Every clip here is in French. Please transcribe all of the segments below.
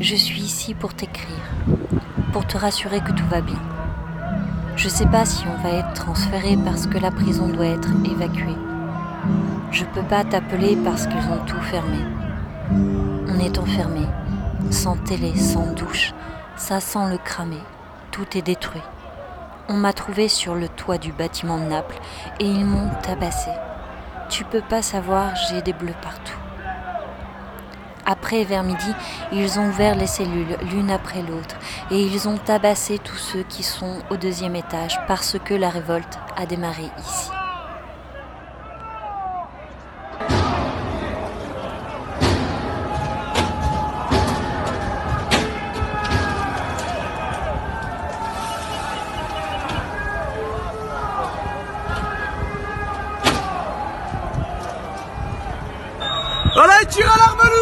Je suis ici pour t'écrire, pour te rassurer que tout va bien. Je sais pas si on va être transféré parce que la prison doit être évacuée. Je peux pas t'appeler parce qu'ils ont tout fermé. On est enfermé, sans télé, sans douche, ça sent le cramé, tout est détruit. On m'a trouvé sur le toit du bâtiment de Naples et ils m'ont tabassé. Tu peux pas savoir, j'ai des bleus partout. Après, vers midi, ils ont ouvert les cellules l'une après l'autre et ils ont tabassé tous ceux qui sont au deuxième étage parce que la révolte a démarré ici. Tire l'arme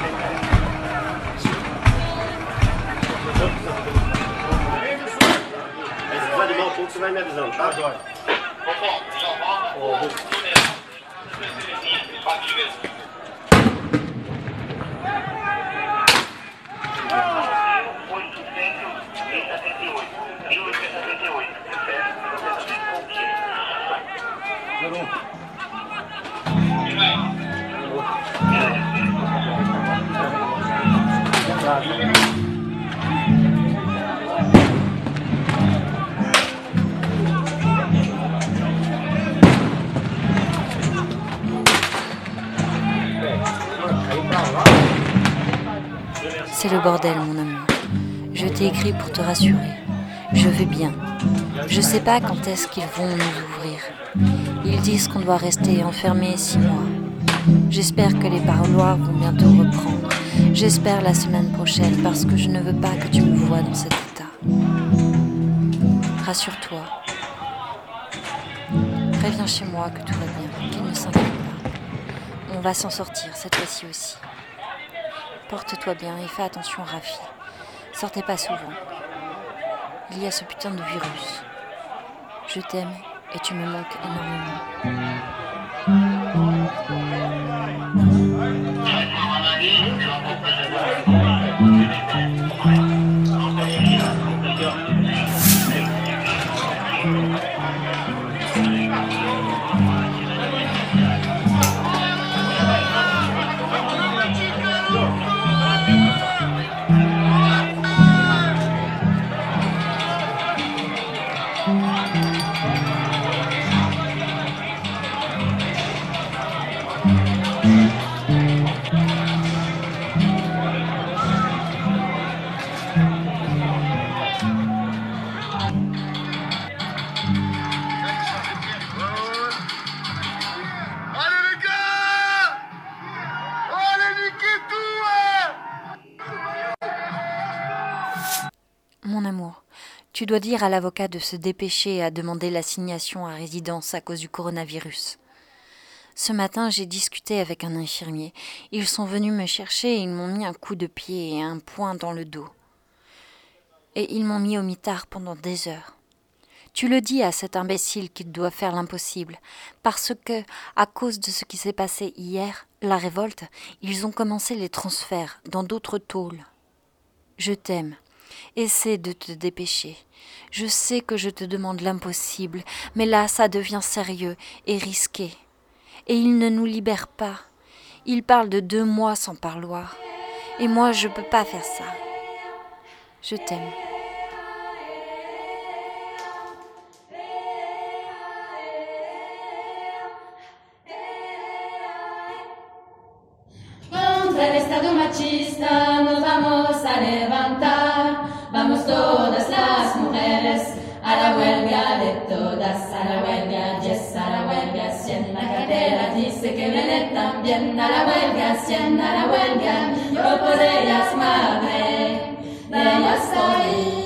pouco você vai me avisando, tá? C'est le bordel, mon amour. Je t'ai écrit pour te rassurer. Je vais bien. Je sais pas quand est-ce qu'ils vont nous ouvrir. Ils disent qu'on doit rester enfermé six mois. J'espère que les parloirs vont bientôt reprendre. J'espère la semaine prochaine parce que je ne veux pas que tu me vois dans cet état. Rassure-toi. Préviens chez moi que tout va bien, qu'il ne s'inquiète pas. On va s'en sortir cette fois-ci aussi. Porte-toi bien et fais attention, Rafi. Sortez pas souvent. Il y a ce putain de virus. Je t'aime et tu me manques énormément. Tu dois dire à l'avocat de se dépêcher à demander l'assignation à résidence à cause du coronavirus. Ce matin, j'ai discuté avec un infirmier. Ils sont venus me chercher et ils m'ont mis un coup de pied et un poing dans le dos. Et ils m'ont mis au mitard pendant des heures. Tu le dis à cet imbécile qu'il doit faire l'impossible, parce que, à cause de ce qui s'est passé hier, la révolte, ils ont commencé les transferts dans d'autres tôles. Je t'aime. Essaie de te dépêcher. Je sais que je te demande l'impossible, mais là, ça devient sérieux et risqué. Et ils ne nous libèrent pas. Ils parlent de deux mois sans parloir. Et moi, je peux pas faire ça. Je t'aime. Vamos todas las mujeres a la huelga de todas, a la huelga, yes, a la huelga. Si en la cartera dice que viene también a la huelga, si en a la huelga, yo por ellas madre, de ellas soy.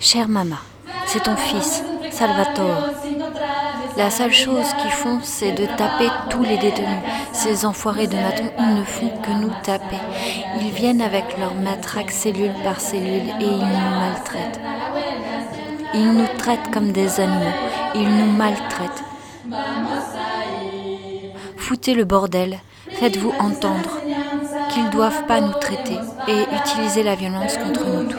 Chère maman, c'est ton fils, Salvatore. La seule chose qu'ils font, c'est de taper tous les détenus. Ces enfoirés de matons, ils ne font que nous taper. Ils viennent avec leur matraque cellule par cellule et ils nous maltraitent. Ils nous traitent comme des animaux. Ils nous maltraitent. Foutez le bordel. Faites-vous entendre qu'ils ne doivent pas nous traiter et utiliser la violence contre nous tous.